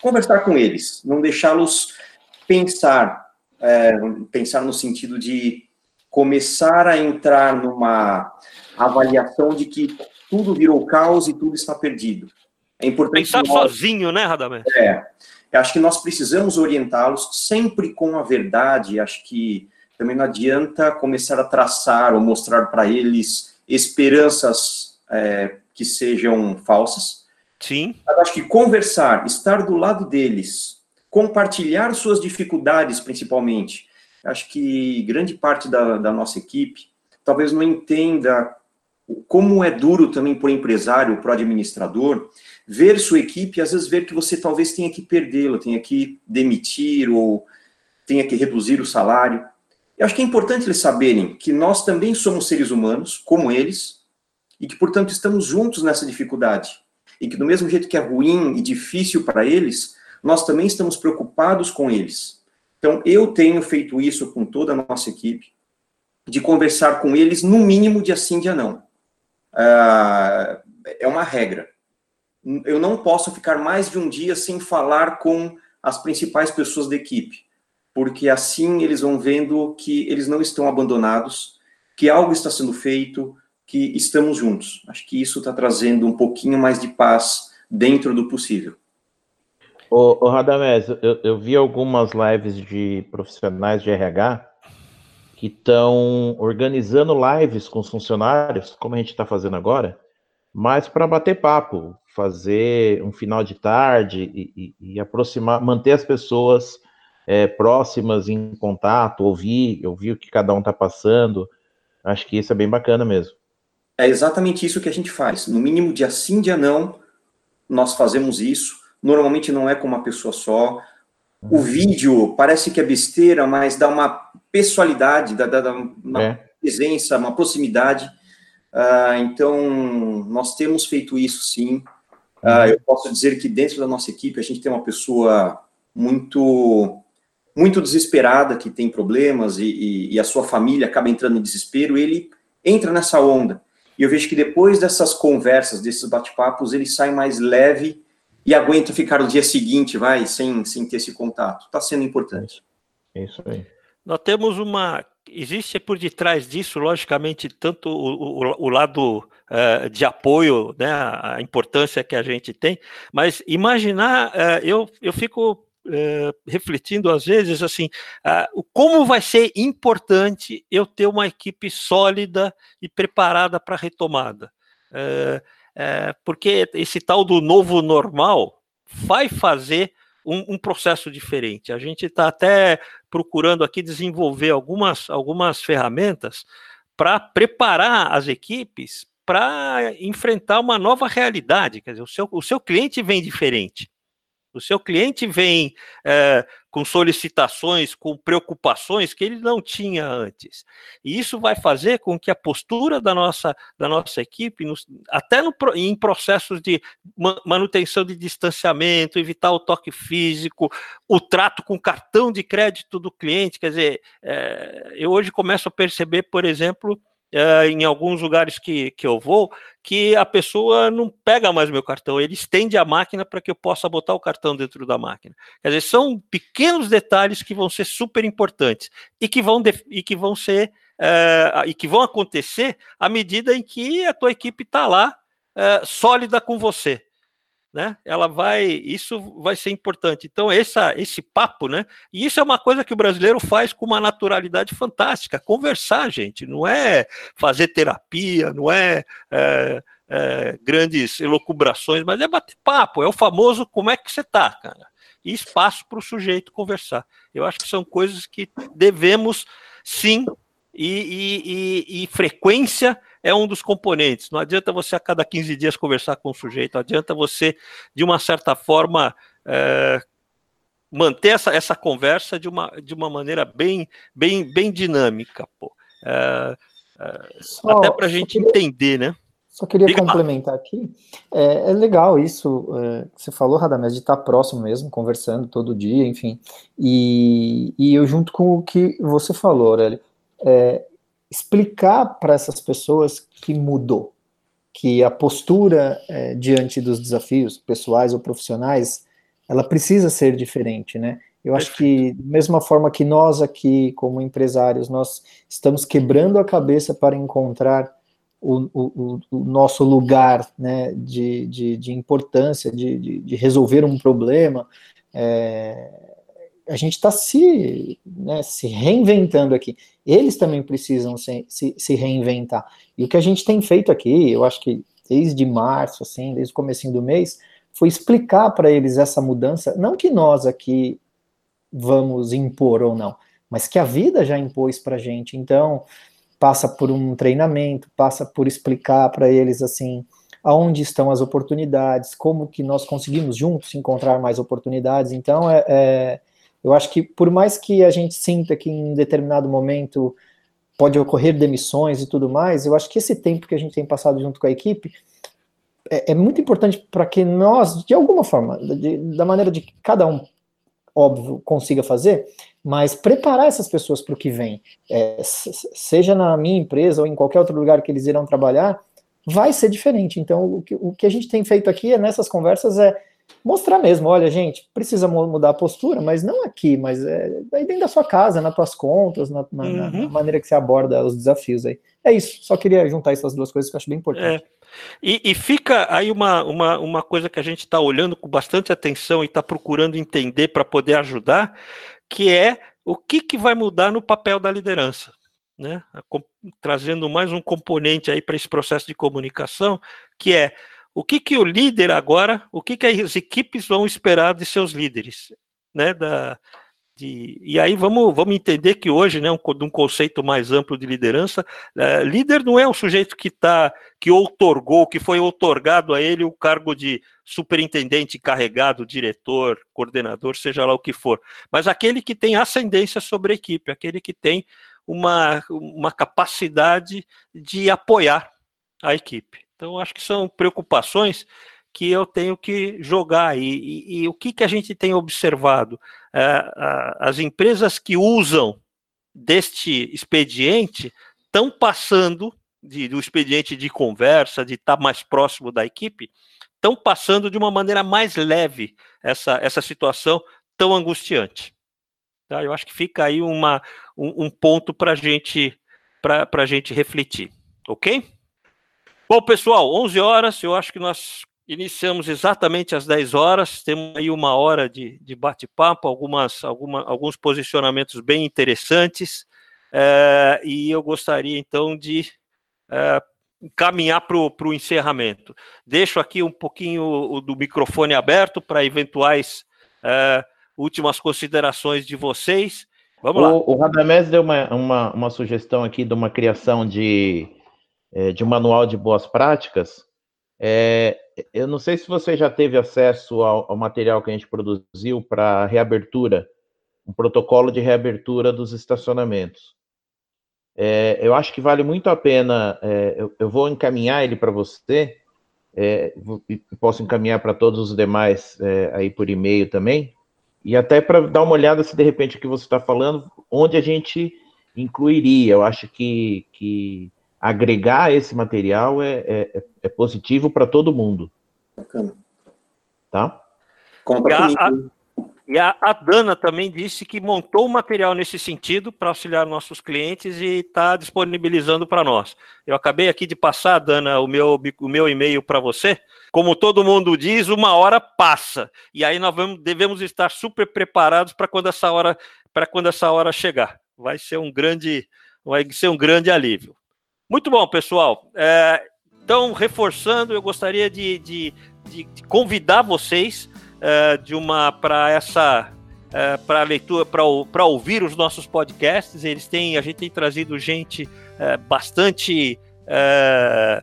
conversar com eles, não deixá-los pensar, é, pensar no sentido de começar a entrar numa avaliação de que tudo virou caos e tudo está perdido. É importante. Pensar sozinho, né, Radamés? É. Eu acho que nós precisamos orientá-los sempre com a verdade. Acho que também não adianta começar a traçar ou mostrar para eles esperanças é, que sejam falsas. Sim. Eu acho que conversar, estar do lado deles, compartilhar suas dificuldades, principalmente. Acho que grande parte da, da nossa equipe talvez não entenda como é duro também para o empresário, para o administrador, ver sua equipe, às vezes ver que você talvez tenha que perdê-la, tenha que demitir ou tenha que reduzir o salário. Eu acho que é importante eles saberem que nós também somos seres humanos, como eles, e que, portanto, estamos juntos nessa dificuldade. E que, do mesmo jeito que é ruim e difícil para eles, nós também estamos preocupados com eles. Então, eu tenho feito isso com toda a nossa equipe, de conversar com eles no mínimo de assim, dia não. Uh, é uma regra. Eu não posso ficar mais de um dia sem falar com as principais pessoas da equipe, porque assim eles vão vendo que eles não estão abandonados, que algo está sendo feito, que estamos juntos. Acho que isso está trazendo um pouquinho mais de paz dentro do possível. Ô, ô Radamés, eu, eu vi algumas lives de profissionais de RH que estão organizando lives com os funcionários, como a gente está fazendo agora, mas para bater papo, fazer um final de tarde e, e, e aproximar, manter as pessoas é, próximas em contato, ouvir, ouvir o que cada um está passando. Acho que isso é bem bacana mesmo. É exatamente isso que a gente faz. No mínimo, dia sim, dia não, nós fazemos isso. Normalmente não é com uma pessoa só. O vídeo parece que é besteira, mas dá uma pessoalidade, dá, dá, dá uma é. presença, uma proximidade. Uh, então, nós temos feito isso sim. Uh, eu posso dizer que dentro da nossa equipe a gente tem uma pessoa muito muito desesperada, que tem problemas e, e, e a sua família acaba entrando em desespero, ele entra nessa onda. E eu vejo que depois dessas conversas, desses bate-papos, ele sai mais leve e aguenta ficar no dia seguinte, vai, sem, sem ter esse contato. Está sendo importante. É isso aí. Nós temos uma. Existe por detrás disso, logicamente, tanto o, o, o lado uh, de apoio, né, a importância que a gente tem, mas imaginar, uh, eu, eu fico Uh, refletindo às vezes assim, uh, como vai ser importante eu ter uma equipe sólida e preparada para a retomada. Uh, é, porque esse tal do novo normal vai fazer um, um processo diferente. A gente está até procurando aqui desenvolver algumas, algumas ferramentas para preparar as equipes para enfrentar uma nova realidade. Quer dizer, o seu, o seu cliente vem diferente. O seu cliente vem é, com solicitações, com preocupações que ele não tinha antes. E isso vai fazer com que a postura da nossa, da nossa equipe, nos, até no, em processos de manutenção de distanciamento, evitar o toque físico, o trato com cartão de crédito do cliente, quer dizer, é, eu hoje começo a perceber, por exemplo, é, em alguns lugares que, que eu vou, que a pessoa não pega mais meu cartão, ele estende a máquina para que eu possa botar o cartão dentro da máquina. Quer dizer, são pequenos detalhes que vão ser super importantes e que vão, e que vão ser é, e que vão acontecer à medida em que a tua equipe está lá é, sólida com você né? Ela vai, isso vai ser importante. Então essa, esse papo, né? E isso é uma coisa que o brasileiro faz com uma naturalidade fantástica. Conversar, gente, não é fazer terapia, não é, é, é grandes elucubrações, mas é bater papo. É o famoso como é que você tá, cara. E espaço para o sujeito conversar. Eu acho que são coisas que devemos sim e, e, e, e frequência é um dos componentes. Não adianta você a cada 15 dias conversar com o sujeito, não adianta você, de uma certa forma, é, manter essa, essa conversa de uma, de uma maneira bem, bem, bem dinâmica, pô. É, é, só, até para a gente queria, entender, né? Só queria Diga complementar lá. aqui. É, é, legal isso que você falou, Radamés, de estar próximo mesmo, conversando todo dia, enfim. E, e eu junto com o que você falou, Aurélio, é, explicar para essas pessoas que mudou, que a postura é, diante dos desafios pessoais ou profissionais, ela precisa ser diferente, né? Eu acho que, da mesma forma que nós aqui, como empresários, nós estamos quebrando a cabeça para encontrar o, o, o nosso lugar né, de, de, de importância, de, de, de, resolver um problema, é, a gente está se, né, se reinventando aqui. Eles também precisam se, se, se, reinventar. E o que a gente tem feito aqui, eu acho que desde março, assim, desde o começo do mês, foi explicar para eles essa mudança, não que nós aqui vamos impor ou não, mas que a vida já impôs para a gente. Então, passa por um treinamento, passa por explicar para eles assim aonde estão as oportunidades, como que nós conseguimos juntos encontrar mais oportunidades. Então, é, é, eu acho que por mais que a gente sinta que em determinado momento pode ocorrer demissões e tudo mais, eu acho que esse tempo que a gente tem passado junto com a equipe é, é muito importante para que nós, de alguma forma, de, da maneira de que cada um, óbvio, consiga fazer, mas preparar essas pessoas para o que vem, é, seja na minha empresa ou em qualquer outro lugar que eles irão trabalhar, vai ser diferente. Então, o que, o que a gente tem feito aqui é, nessas conversas é mostrar mesmo, olha, gente, precisa mudar a postura, mas não aqui, mas é aí dentro da sua casa, nas tuas contas, na, na, uhum. na, maneira que você aborda os desafios aí. É isso, só queria juntar essas duas coisas que eu acho bem importante. É. E, e, fica aí uma, uma, uma coisa que a gente está olhando com bastante atenção e está procurando entender para poder ajudar, que é o que, que vai mudar no papel da liderança. Né? Trazendo mais um componente aí para esse processo de comunicação, que é o que, que o líder agora, o que, que as equipes vão esperar de seus líderes, né? Da, de, e aí vamos, vamos entender que hoje, né, um, um conceito mais amplo de liderança, é, líder não é o sujeito que tá, que outorgou, que foi outorgado a ele o cargo de superintendente, carregado, diretor, coordenador, seja lá o que for, mas aquele que tem ascendência sobre a equipe, aquele que tem uma, uma capacidade de apoiar a equipe. Então, acho que são preocupações que eu tenho que jogar aí. E, e o que, que a gente tem observado? É, as empresas que usam deste expediente estão passando de, do expediente de conversa, de estar mais próximo da equipe, estão passando de uma maneira mais leve essa, essa situação tão angustiante. Tá? Eu acho que fica aí uma, um, um ponto para gente, a gente refletir. Ok? Bom, pessoal, 11 horas, eu acho que nós Iniciamos exatamente às 10 horas, temos aí uma hora de, de bate-papo, algumas, alguma, alguns posicionamentos bem interessantes, é, e eu gostaria então de é, caminhar para o encerramento. Deixo aqui um pouquinho o, do microfone aberto para eventuais é, últimas considerações de vocês. Vamos o, lá. O Radamés deu uma, uma, uma, sugestão aqui de uma criação de, de um manual de boas práticas. É, eu não sei se você já teve acesso ao, ao material que a gente produziu para reabertura, um protocolo de reabertura dos estacionamentos. É, eu acho que vale muito a pena. É, eu, eu, vou encaminhar ele para você, é, posso encaminhar para todos os demais é, aí por e-mail também, e até para dar uma olhada se de repente o que você está falando, onde a gente incluiria. Eu acho que, que agregar esse material é, é, é positivo para todo mundo. Bacana. Tá? E a, e a, a, Dana também disse que montou o material nesse sentido para auxiliar nossos clientes e está disponibilizando para nós. Eu acabei aqui de passar, Dana, o meu, o meu e-mail para você. Como todo mundo diz, uma hora passa. E aí nós vamos, devemos estar super preparados para quando essa hora para quando essa hora chegar. Vai ser um grande, vai ser um grande alívio. Muito bom, pessoal. É, então, reforçando, eu gostaria de, de, de, de convidar vocês é, de uma para essa é, para leitura, para ouvir os nossos podcasts. Eles têm, a gente tem trazido gente é, bastante é,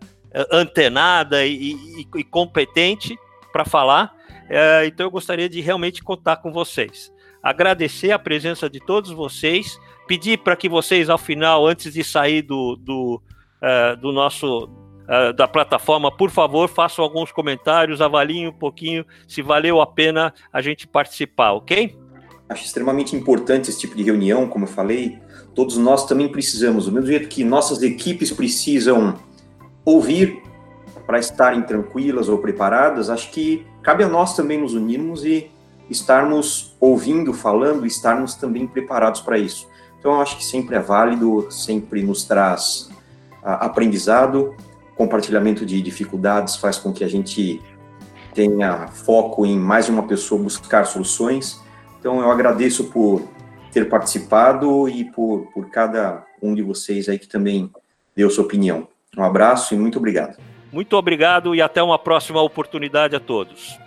antenada e, e, e competente para falar. É, então, eu gostaria de realmente contar com vocês. Agradecer a presença de todos vocês, pedir para que vocês, ao final, antes de sair do, do uh, do nosso uh, da plataforma, por favor, façam alguns comentários, avaliem um pouquinho se valeu a pena a gente participar, ok? Acho extremamente importante esse tipo de reunião, como eu falei. Todos nós também precisamos, do mesmo jeito que nossas equipes precisam ouvir para estarem tranquilas ou preparadas, acho que cabe a nós também nos unirmos e estarmos ouvindo, falando, estarmos também preparados para isso. Então, acho que sempre é válido, sempre nos traz aprendizado, compartilhamento de dificuldades faz com que a gente tenha foco em mais de uma pessoa buscar soluções. Então, eu agradeço por ter participado e por, por cada um de vocês aí que também deu sua opinião. Um abraço e muito obrigado. Muito obrigado e até uma próxima oportunidade a todos.